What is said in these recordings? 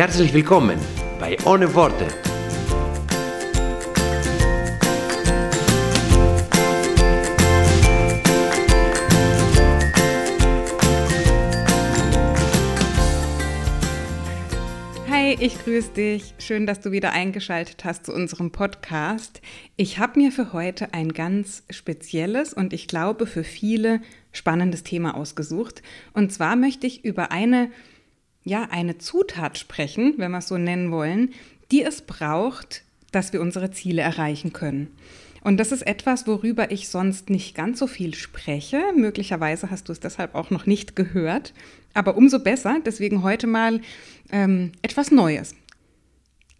Herzlich willkommen bei Ohne Worte. Hi, ich grüße dich. Schön, dass du wieder eingeschaltet hast zu unserem Podcast. Ich habe mir für heute ein ganz spezielles und ich glaube für viele spannendes Thema ausgesucht. Und zwar möchte ich über eine, ja, eine Zutat sprechen, wenn wir es so nennen wollen, die es braucht, dass wir unsere Ziele erreichen können. Und das ist etwas, worüber ich sonst nicht ganz so viel spreche. Möglicherweise hast du es deshalb auch noch nicht gehört. Aber umso besser, deswegen heute mal ähm, etwas Neues.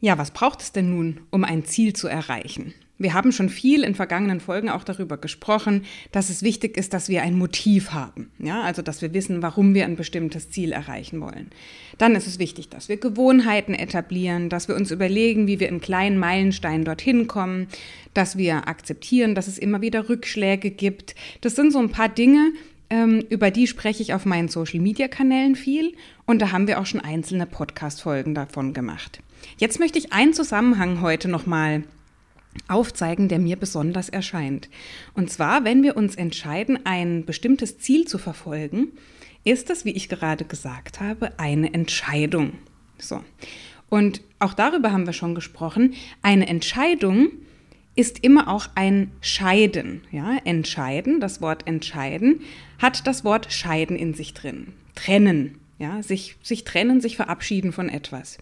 Ja, was braucht es denn nun, um ein Ziel zu erreichen? Wir haben schon viel in vergangenen Folgen auch darüber gesprochen, dass es wichtig ist, dass wir ein Motiv haben. Ja, also, dass wir wissen, warum wir ein bestimmtes Ziel erreichen wollen. Dann ist es wichtig, dass wir Gewohnheiten etablieren, dass wir uns überlegen, wie wir in kleinen Meilensteinen dorthin kommen, dass wir akzeptieren, dass es immer wieder Rückschläge gibt. Das sind so ein paar Dinge, ähm, über die spreche ich auf meinen Social-Media-Kanälen viel und da haben wir auch schon einzelne Podcast-Folgen davon gemacht. Jetzt möchte ich einen Zusammenhang heute nochmal aufzeigen, der mir besonders erscheint. Und zwar, wenn wir uns entscheiden, ein bestimmtes Ziel zu verfolgen, ist das, wie ich gerade gesagt habe, eine Entscheidung. So. Und auch darüber haben wir schon gesprochen. Eine Entscheidung ist immer auch ein Scheiden. Ja, entscheiden, das Wort entscheiden, hat das Wort scheiden in sich drin. Trennen. Ja, sich, sich trennen, sich verabschieden von etwas.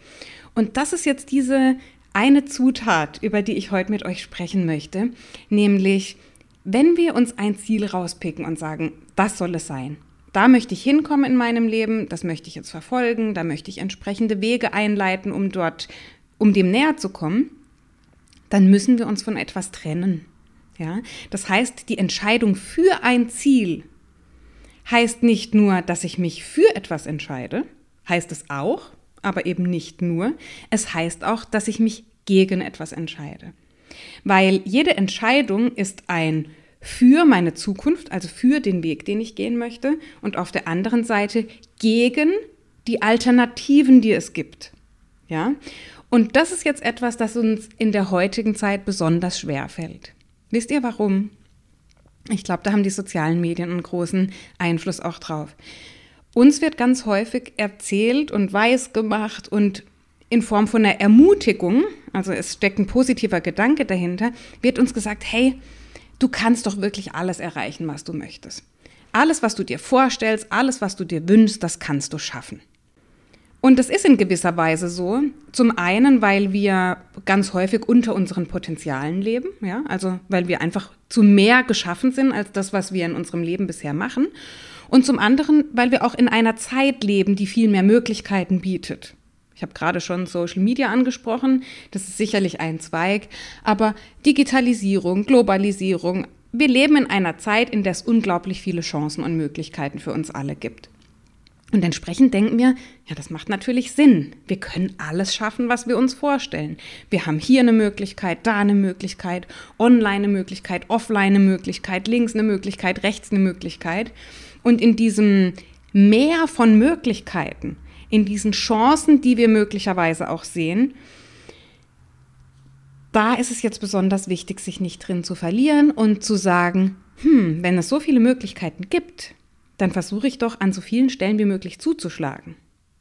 Und das ist jetzt diese eine Zutat, über die ich heute mit euch sprechen möchte, nämlich wenn wir uns ein Ziel rauspicken und sagen, das soll es sein. Da möchte ich hinkommen in meinem Leben, das möchte ich jetzt verfolgen, da möchte ich entsprechende Wege einleiten, um dort, um dem näher zu kommen, dann müssen wir uns von etwas trennen. Ja? Das heißt, die Entscheidung für ein Ziel heißt nicht nur, dass ich mich für etwas entscheide, heißt es auch, aber eben nicht nur. Es heißt auch, dass ich mich gegen etwas entscheide. Weil jede Entscheidung ist ein für meine Zukunft, also für den Weg, den ich gehen möchte, und auf der anderen Seite gegen die Alternativen, die es gibt. Ja? Und das ist jetzt etwas, das uns in der heutigen Zeit besonders schwer fällt. Wisst ihr warum? Ich glaube, da haben die sozialen Medien einen großen Einfluss auch drauf. Uns wird ganz häufig erzählt und weiß gemacht und in Form von einer Ermutigung, also es steckt ein positiver Gedanke dahinter, wird uns gesagt, hey, du kannst doch wirklich alles erreichen, was du möchtest. Alles, was du dir vorstellst, alles, was du dir wünschst, das kannst du schaffen. Und das ist in gewisser Weise so. Zum einen, weil wir ganz häufig unter unseren Potenzialen leben, ja, also weil wir einfach zu mehr geschaffen sind als das, was wir in unserem Leben bisher machen. Und zum anderen, weil wir auch in einer Zeit leben, die viel mehr Möglichkeiten bietet. Ich habe gerade schon Social Media angesprochen, das ist sicherlich ein Zweig, aber Digitalisierung, Globalisierung, wir leben in einer Zeit, in der es unglaublich viele Chancen und Möglichkeiten für uns alle gibt. Und entsprechend denken wir, ja, das macht natürlich Sinn. Wir können alles schaffen, was wir uns vorstellen. Wir haben hier eine Möglichkeit, da eine Möglichkeit, online eine Möglichkeit, offline eine Möglichkeit, links eine Möglichkeit, rechts eine Möglichkeit. Und in diesem Meer von Möglichkeiten, in diesen Chancen, die wir möglicherweise auch sehen, da ist es jetzt besonders wichtig, sich nicht drin zu verlieren und zu sagen, hm, wenn es so viele Möglichkeiten gibt, dann versuche ich doch an so vielen Stellen wie möglich zuzuschlagen.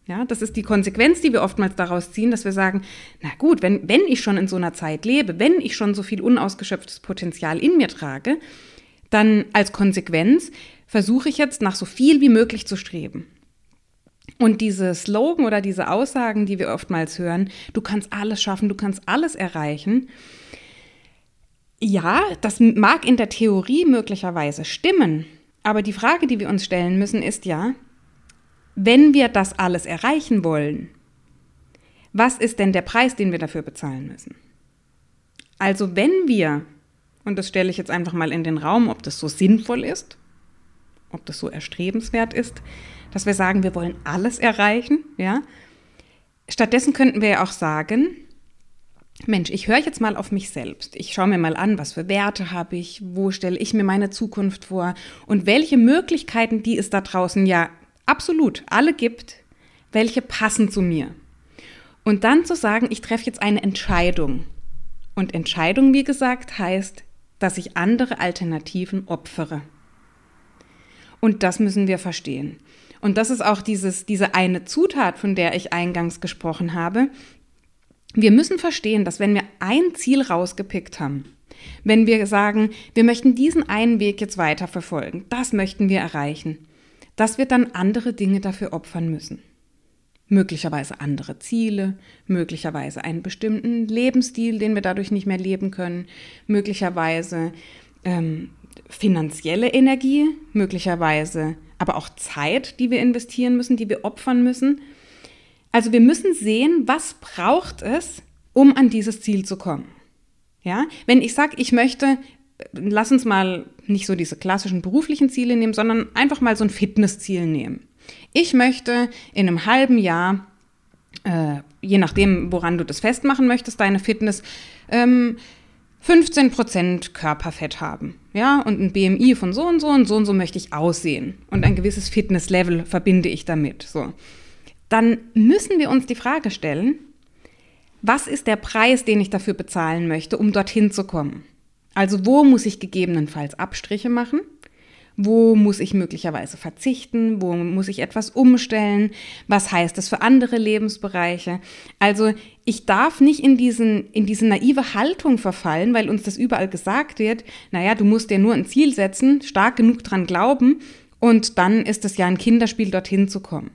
Ja, das ist die Konsequenz, die wir oftmals daraus ziehen, dass wir sagen, na gut, wenn, wenn ich schon in so einer Zeit lebe, wenn ich schon so viel unausgeschöpftes Potenzial in mir trage, dann als Konsequenz versuche ich jetzt nach so viel wie möglich zu streben. Und diese Slogan oder diese Aussagen, die wir oftmals hören, du kannst alles schaffen, du kannst alles erreichen, ja, das mag in der Theorie möglicherweise stimmen, aber die Frage, die wir uns stellen müssen, ist ja, wenn wir das alles erreichen wollen, was ist denn der Preis, den wir dafür bezahlen müssen? Also wenn wir, und das stelle ich jetzt einfach mal in den Raum, ob das so sinnvoll ist, ob das so erstrebenswert ist, dass wir sagen, wir wollen alles erreichen, ja. Stattdessen könnten wir ja auch sagen, Mensch, ich höre jetzt mal auf mich selbst. Ich schaue mir mal an, was für Werte habe ich, wo stelle ich mir meine Zukunft vor und welche Möglichkeiten, die es da draußen ja absolut alle gibt, welche passen zu mir. Und dann zu sagen, ich treffe jetzt eine Entscheidung. Und Entscheidung, wie gesagt, heißt, dass ich andere Alternativen opfere. Und das müssen wir verstehen. Und das ist auch dieses, diese eine Zutat, von der ich eingangs gesprochen habe. Wir müssen verstehen, dass wenn wir ein Ziel rausgepickt haben, wenn wir sagen, wir möchten diesen einen Weg jetzt weiter verfolgen, das möchten wir erreichen, dass wir dann andere Dinge dafür opfern müssen. Möglicherweise andere Ziele, möglicherweise einen bestimmten Lebensstil, den wir dadurch nicht mehr leben können, möglicherweise ähm, finanzielle Energie, möglicherweise aber auch Zeit, die wir investieren müssen, die wir opfern müssen. Also wir müssen sehen, was braucht es, um an dieses Ziel zu kommen. Ja, wenn ich sage, ich möchte, lass uns mal nicht so diese klassischen beruflichen Ziele nehmen, sondern einfach mal so ein Fitnessziel nehmen. Ich möchte in einem halben Jahr, äh, je nachdem, woran du das festmachen möchtest, deine Fitness, ähm, 15% Körperfett haben. Ja, und ein BMI von so und so und so und so möchte ich aussehen. Und ein gewisses Fitnesslevel verbinde ich damit. So. Dann müssen wir uns die Frage stellen, was ist der Preis, den ich dafür bezahlen möchte, um dorthin zu kommen? Also wo muss ich gegebenenfalls Abstriche machen? Wo muss ich möglicherweise verzichten? Wo muss ich etwas umstellen? Was heißt das für andere Lebensbereiche? Also ich darf nicht in, diesen, in diese naive Haltung verfallen, weil uns das überall gesagt wird, naja, du musst dir nur ein Ziel setzen, stark genug dran glauben und dann ist es ja ein Kinderspiel, dorthin zu kommen.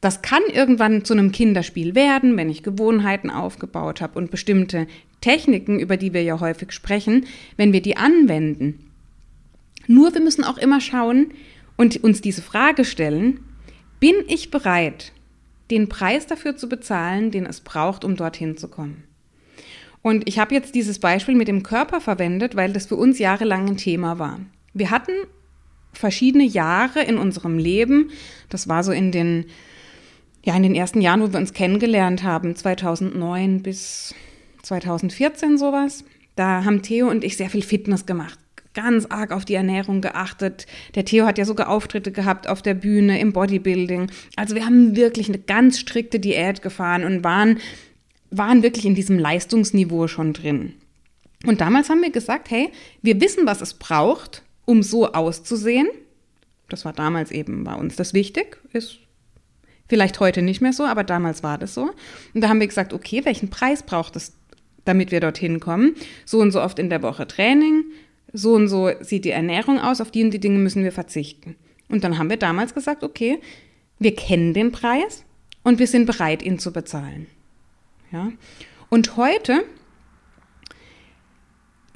Das kann irgendwann zu einem Kinderspiel werden, wenn ich Gewohnheiten aufgebaut habe und bestimmte Techniken, über die wir ja häufig sprechen, wenn wir die anwenden nur wir müssen auch immer schauen und uns diese Frage stellen, bin ich bereit, den Preis dafür zu bezahlen, den es braucht, um dorthin zu kommen? Und ich habe jetzt dieses Beispiel mit dem Körper verwendet, weil das für uns jahrelang ein Thema war. Wir hatten verschiedene Jahre in unserem Leben, das war so in den, ja, in den ersten Jahren, wo wir uns kennengelernt haben, 2009 bis 2014 sowas. Da haben Theo und ich sehr viel Fitness gemacht, ganz arg auf die Ernährung geachtet. Der Theo hat ja sogar Auftritte gehabt auf der Bühne im Bodybuilding. Also wir haben wirklich eine ganz strikte Diät gefahren und waren, waren wirklich in diesem Leistungsniveau schon drin. Und damals haben wir gesagt, hey, wir wissen, was es braucht, um so auszusehen. Das war damals eben bei uns das wichtig, ist vielleicht heute nicht mehr so, aber damals war das so. Und da haben wir gesagt, okay, welchen Preis braucht es, damit wir dorthin kommen? So und so oft in der Woche Training, so und so sieht die Ernährung aus, auf die und die Dinge müssen wir verzichten. Und dann haben wir damals gesagt, okay, wir kennen den Preis und wir sind bereit, ihn zu bezahlen. Ja? Und heute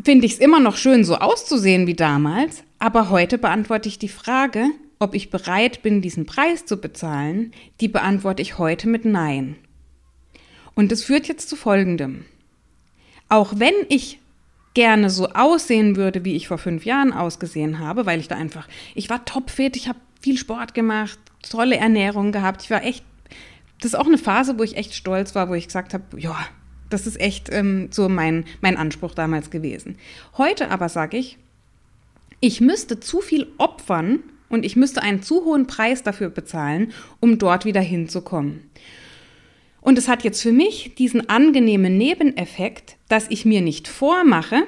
finde ich es immer noch schön, so auszusehen wie damals, aber heute beantworte ich die Frage, ob ich bereit bin, diesen Preis zu bezahlen, die beantworte ich heute mit Nein. Und das führt jetzt zu Folgendem. Auch wenn ich gerne so aussehen würde, wie ich vor fünf Jahren ausgesehen habe, weil ich da einfach, ich war topfit, ich habe viel Sport gemacht, tolle Ernährung gehabt. Ich war echt, das ist auch eine Phase, wo ich echt stolz war, wo ich gesagt habe, ja, das ist echt ähm, so mein, mein Anspruch damals gewesen. Heute aber sage ich, ich müsste zu viel opfern und ich müsste einen zu hohen Preis dafür bezahlen, um dort wieder hinzukommen. Und es hat jetzt für mich diesen angenehmen Nebeneffekt, dass ich mir nicht vormache,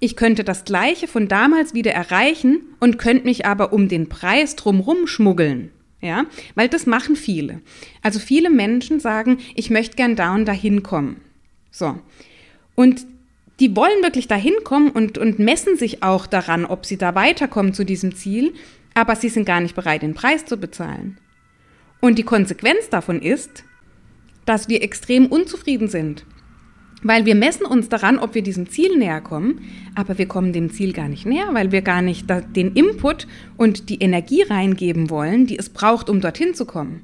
ich könnte das Gleiche von damals wieder erreichen und könnte mich aber um den Preis drumrum schmuggeln. Ja, weil das machen viele. Also viele Menschen sagen, ich möchte gern da und dahin kommen. So. Und die wollen wirklich dahin kommen und, und messen sich auch daran, ob sie da weiterkommen zu diesem Ziel, aber sie sind gar nicht bereit, den Preis zu bezahlen. Und die Konsequenz davon ist, dass wir extrem unzufrieden sind. Weil wir messen uns daran, ob wir diesem Ziel näher kommen, aber wir kommen dem Ziel gar nicht näher, weil wir gar nicht den Input und die Energie reingeben wollen, die es braucht, um dorthin zu kommen.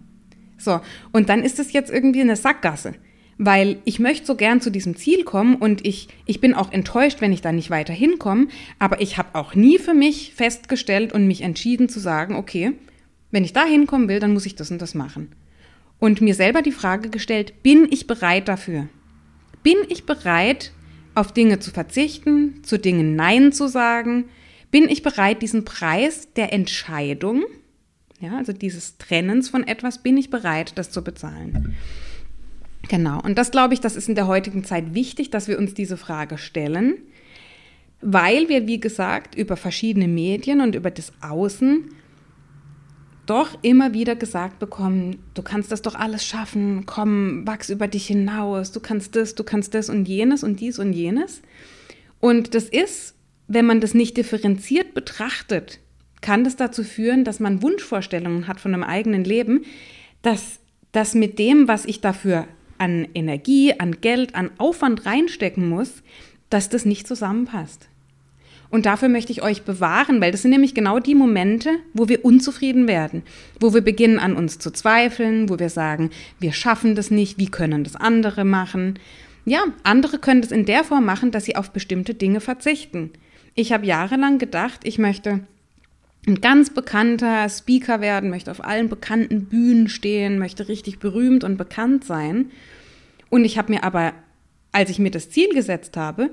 So, und dann ist es jetzt irgendwie eine Sackgasse. weil ich möchte so gern zu diesem Ziel kommen und ich, ich bin auch enttäuscht, wenn ich da nicht weiter hinkomme, aber ich habe auch nie für mich festgestellt und mich entschieden zu sagen, okay, wenn ich da hinkommen will, dann muss ich das und das machen. Und mir selber die Frage gestellt, bin ich bereit dafür? Bin ich bereit, auf Dinge zu verzichten, zu Dingen Nein zu sagen? Bin ich bereit, diesen Preis der Entscheidung, ja, also dieses Trennens von etwas, bin ich bereit, das zu bezahlen? Genau, und das glaube ich, das ist in der heutigen Zeit wichtig, dass wir uns diese Frage stellen, weil wir, wie gesagt, über verschiedene Medien und über das Außen doch immer wieder gesagt bekommen, du kannst das doch alles schaffen, komm, wachs über dich hinaus, du kannst das, du kannst das und jenes und dies und jenes. Und das ist, wenn man das nicht differenziert betrachtet, kann das dazu führen, dass man Wunschvorstellungen hat von einem eigenen Leben, dass das mit dem, was ich dafür an Energie, an Geld, an Aufwand reinstecken muss, dass das nicht zusammenpasst. Und dafür möchte ich euch bewahren, weil das sind nämlich genau die Momente, wo wir unzufrieden werden, wo wir beginnen an uns zu zweifeln, wo wir sagen, wir schaffen das nicht, wie können das andere machen? Ja, andere können das in der Form machen, dass sie auf bestimmte Dinge verzichten. Ich habe jahrelang gedacht, ich möchte ein ganz bekannter Speaker werden, möchte auf allen bekannten Bühnen stehen, möchte richtig berühmt und bekannt sein. Und ich habe mir aber, als ich mir das Ziel gesetzt habe,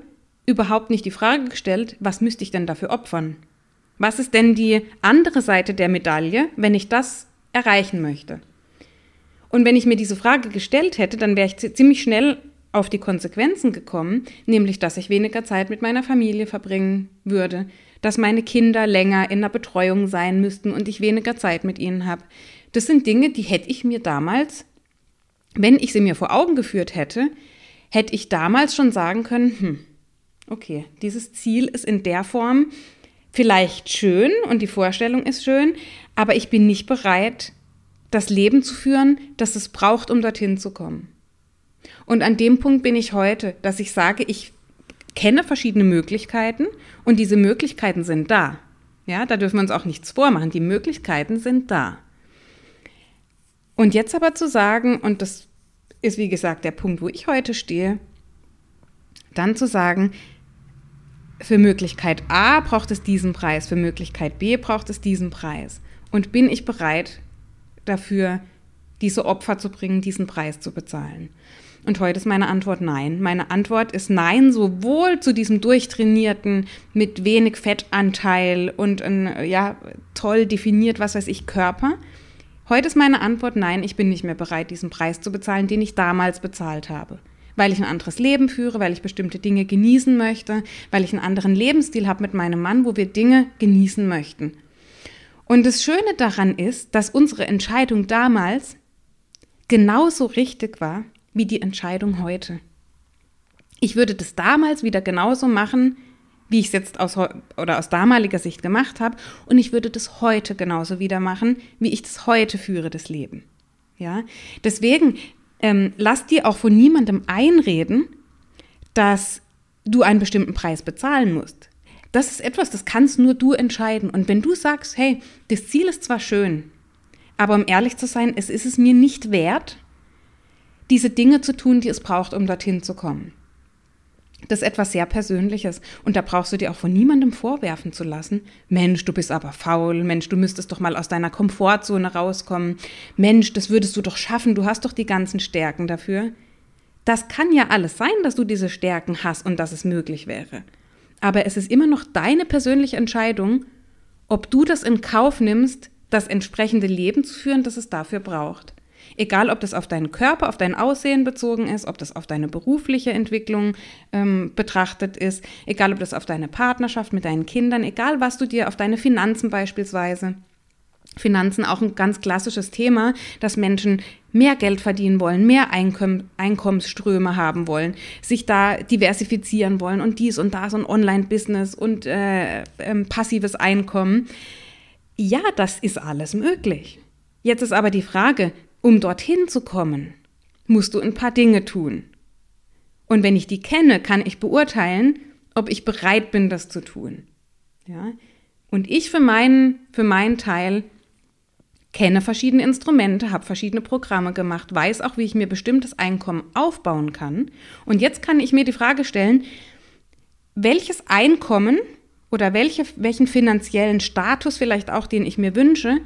überhaupt nicht die Frage gestellt, was müsste ich denn dafür opfern? Was ist denn die andere Seite der Medaille, wenn ich das erreichen möchte? Und wenn ich mir diese Frage gestellt hätte, dann wäre ich ziemlich schnell auf die Konsequenzen gekommen, nämlich dass ich weniger Zeit mit meiner Familie verbringen würde, dass meine Kinder länger in der Betreuung sein müssten und ich weniger Zeit mit ihnen habe. Das sind Dinge, die hätte ich mir damals, wenn ich sie mir vor Augen geführt hätte, hätte ich damals schon sagen können, hm, okay, dieses Ziel ist in der Form vielleicht schön und die Vorstellung ist schön, aber ich bin nicht bereit, das Leben zu führen, das es braucht, um dorthin zu kommen. Und an dem Punkt bin ich heute, dass ich sage, ich kenne verschiedene Möglichkeiten und diese Möglichkeiten sind da. Ja, da dürfen wir uns auch nichts vormachen. Die Möglichkeiten sind da. Und jetzt aber zu sagen, und das ist wie gesagt der Punkt, wo ich heute stehe, dann zu sagen, für Möglichkeit A braucht es diesen Preis, für Möglichkeit B braucht es diesen Preis. Und bin ich bereit dafür, diese Opfer zu bringen, diesen Preis zu bezahlen? Und heute ist meine Antwort nein. Meine Antwort ist nein, sowohl zu diesem durchtrainierten, mit wenig Fettanteil und ein, ja, toll definiert, was weiß ich, Körper. Heute ist meine Antwort nein, ich bin nicht mehr bereit, diesen Preis zu bezahlen, den ich damals bezahlt habe weil ich ein anderes Leben führe, weil ich bestimmte Dinge genießen möchte, weil ich einen anderen Lebensstil habe mit meinem Mann, wo wir Dinge genießen möchten. Und das Schöne daran ist, dass unsere Entscheidung damals genauso richtig war wie die Entscheidung heute. Ich würde das damals wieder genauso machen, wie ich es jetzt aus oder aus damaliger Sicht gemacht habe, und ich würde das heute genauso wieder machen, wie ich das heute führe, das Leben. Ja, deswegen ähm, lass dir auch von niemandem einreden, dass du einen bestimmten Preis bezahlen musst. Das ist etwas, das kannst nur du entscheiden. Und wenn du sagst, hey, das Ziel ist zwar schön, aber um ehrlich zu sein, es ist es mir nicht wert, diese Dinge zu tun, die es braucht, um dorthin zu kommen. Das ist etwas sehr Persönliches und da brauchst du dir auch von niemandem vorwerfen zu lassen. Mensch, du bist aber faul. Mensch, du müsstest doch mal aus deiner Komfortzone rauskommen. Mensch, das würdest du doch schaffen. Du hast doch die ganzen Stärken dafür. Das kann ja alles sein, dass du diese Stärken hast und dass es möglich wäre. Aber es ist immer noch deine persönliche Entscheidung, ob du das in Kauf nimmst, das entsprechende Leben zu führen, das es dafür braucht. Egal, ob das auf deinen Körper, auf dein Aussehen bezogen ist, ob das auf deine berufliche Entwicklung ähm, betrachtet ist, egal, ob das auf deine Partnerschaft mit deinen Kindern, egal, was du dir auf deine Finanzen beispielsweise. Finanzen auch ein ganz klassisches Thema, dass Menschen mehr Geld verdienen wollen, mehr Einkomm Einkommensströme haben wollen, sich da diversifizieren wollen und dies und das und Online-Business und äh, äh, passives Einkommen. Ja, das ist alles möglich. Jetzt ist aber die Frage, um dorthin zu kommen, musst du ein paar Dinge tun. Und wenn ich die kenne, kann ich beurteilen, ob ich bereit bin, das zu tun. Ja? Und ich für meinen, für meinen Teil kenne verschiedene Instrumente, habe verschiedene Programme gemacht, weiß auch, wie ich mir bestimmtes Einkommen aufbauen kann. Und jetzt kann ich mir die Frage stellen, welches Einkommen oder welche, welchen finanziellen Status vielleicht auch, den ich mir wünsche,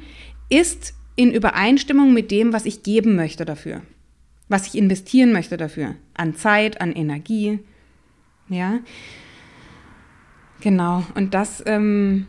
ist in Übereinstimmung mit dem, was ich geben möchte dafür, was ich investieren möchte dafür, an Zeit, an Energie, ja, genau. Und das, ähm,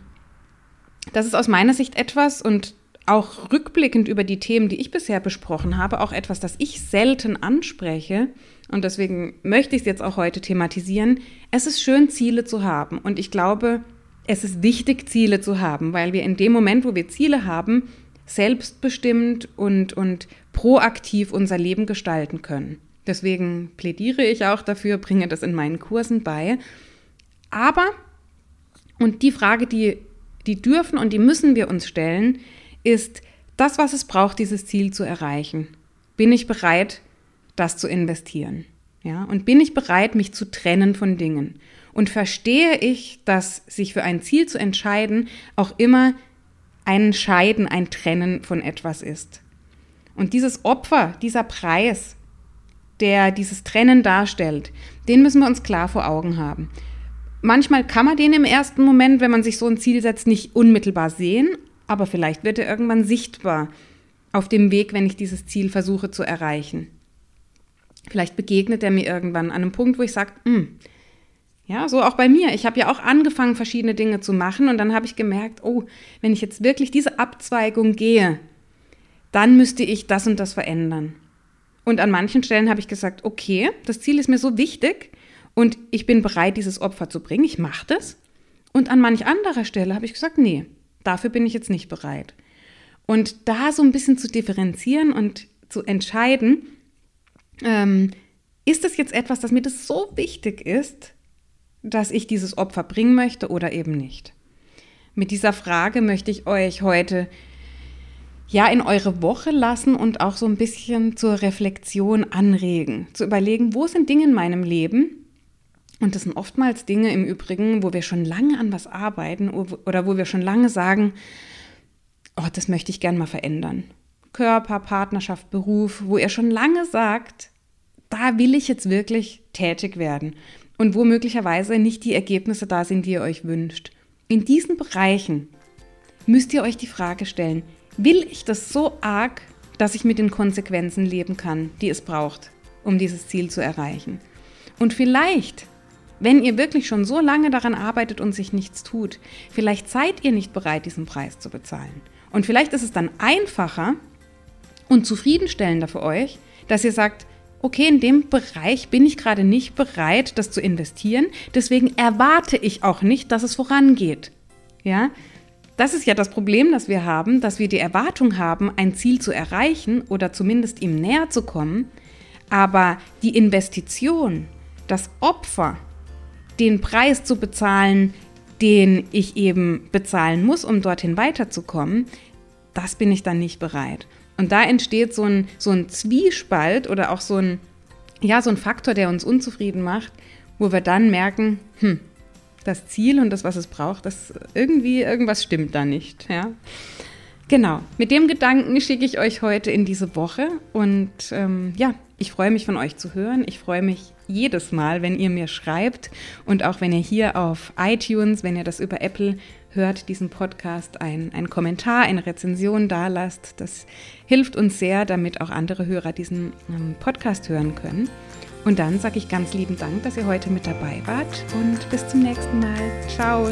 das ist aus meiner Sicht etwas und auch rückblickend über die Themen, die ich bisher besprochen habe, auch etwas, das ich selten anspreche. Und deswegen möchte ich es jetzt auch heute thematisieren. Es ist schön, Ziele zu haben. Und ich glaube, es ist wichtig, Ziele zu haben, weil wir in dem Moment, wo wir Ziele haben, selbstbestimmt und, und proaktiv unser Leben gestalten können. Deswegen plädiere ich auch dafür, bringe das in meinen Kursen bei. Aber, und die Frage, die, die dürfen und die müssen wir uns stellen, ist das, was es braucht, dieses Ziel zu erreichen. Bin ich bereit, das zu investieren? Ja, und bin ich bereit, mich zu trennen von Dingen? Und verstehe ich, dass sich für ein Ziel zu entscheiden auch immer ein Scheiden, ein Trennen von etwas ist. Und dieses Opfer, dieser Preis, der dieses Trennen darstellt, den müssen wir uns klar vor Augen haben. Manchmal kann man den im ersten Moment, wenn man sich so ein Ziel setzt, nicht unmittelbar sehen, aber vielleicht wird er irgendwann sichtbar auf dem Weg, wenn ich dieses Ziel versuche zu erreichen. Vielleicht begegnet er mir irgendwann an einem Punkt, wo ich sage, hm, ja, so auch bei mir. Ich habe ja auch angefangen, verschiedene Dinge zu machen und dann habe ich gemerkt, oh, wenn ich jetzt wirklich diese Abzweigung gehe, dann müsste ich das und das verändern. Und an manchen Stellen habe ich gesagt, okay, das Ziel ist mir so wichtig und ich bin bereit, dieses Opfer zu bringen. Ich mache das. Und an manch anderer Stelle habe ich gesagt, nee, dafür bin ich jetzt nicht bereit. Und da so ein bisschen zu differenzieren und zu entscheiden, ähm, ist das jetzt etwas, das mir das so wichtig ist, dass ich dieses Opfer bringen möchte oder eben nicht? Mit dieser Frage möchte ich euch heute ja in eure Woche lassen und auch so ein bisschen zur Reflexion anregen, zu überlegen, wo sind Dinge in meinem Leben? Und das sind oftmals Dinge im Übrigen, wo wir schon lange an was arbeiten oder wo wir schon lange sagen, oh, das möchte ich gern mal verändern. Körper, Partnerschaft, Beruf, wo ihr schon lange sagt, da will ich jetzt wirklich tätig werden und wo möglicherweise nicht die Ergebnisse da sind, die ihr euch wünscht. In diesen Bereichen müsst ihr euch die Frage stellen, will ich das so arg, dass ich mit den Konsequenzen leben kann, die es braucht, um dieses Ziel zu erreichen? Und vielleicht, wenn ihr wirklich schon so lange daran arbeitet und sich nichts tut, vielleicht seid ihr nicht bereit, diesen Preis zu bezahlen. Und vielleicht ist es dann einfacher und zufriedenstellender für euch, dass ihr sagt, okay, in dem Bereich bin ich gerade nicht bereit, das zu investieren, deswegen erwarte ich auch nicht, dass es vorangeht. Ja? Das ist ja das Problem, das wir haben, dass wir die Erwartung haben, ein Ziel zu erreichen oder zumindest ihm näher zu kommen, aber die Investition, das Opfer, den Preis zu bezahlen, den ich eben bezahlen muss, um dorthin weiterzukommen, das bin ich dann nicht bereit. Und da entsteht so ein, so ein Zwiespalt oder auch so ein, ja, so ein Faktor, der uns unzufrieden macht, wo wir dann merken, hm, das Ziel und das, was es braucht, das irgendwie, irgendwas stimmt da nicht, ja. Genau, mit dem Gedanken schicke ich euch heute in diese Woche und ähm, ja, ich freue mich von euch zu hören. Ich freue mich jedes Mal, wenn ihr mir schreibt und auch wenn ihr hier auf iTunes, wenn ihr das über Apple hört, diesen Podcast, ein, ein Kommentar, eine Rezension da lasst. Das hilft uns sehr, damit auch andere Hörer diesen ähm, Podcast hören können. Und dann sage ich ganz lieben Dank, dass ihr heute mit dabei wart und bis zum nächsten Mal. Ciao.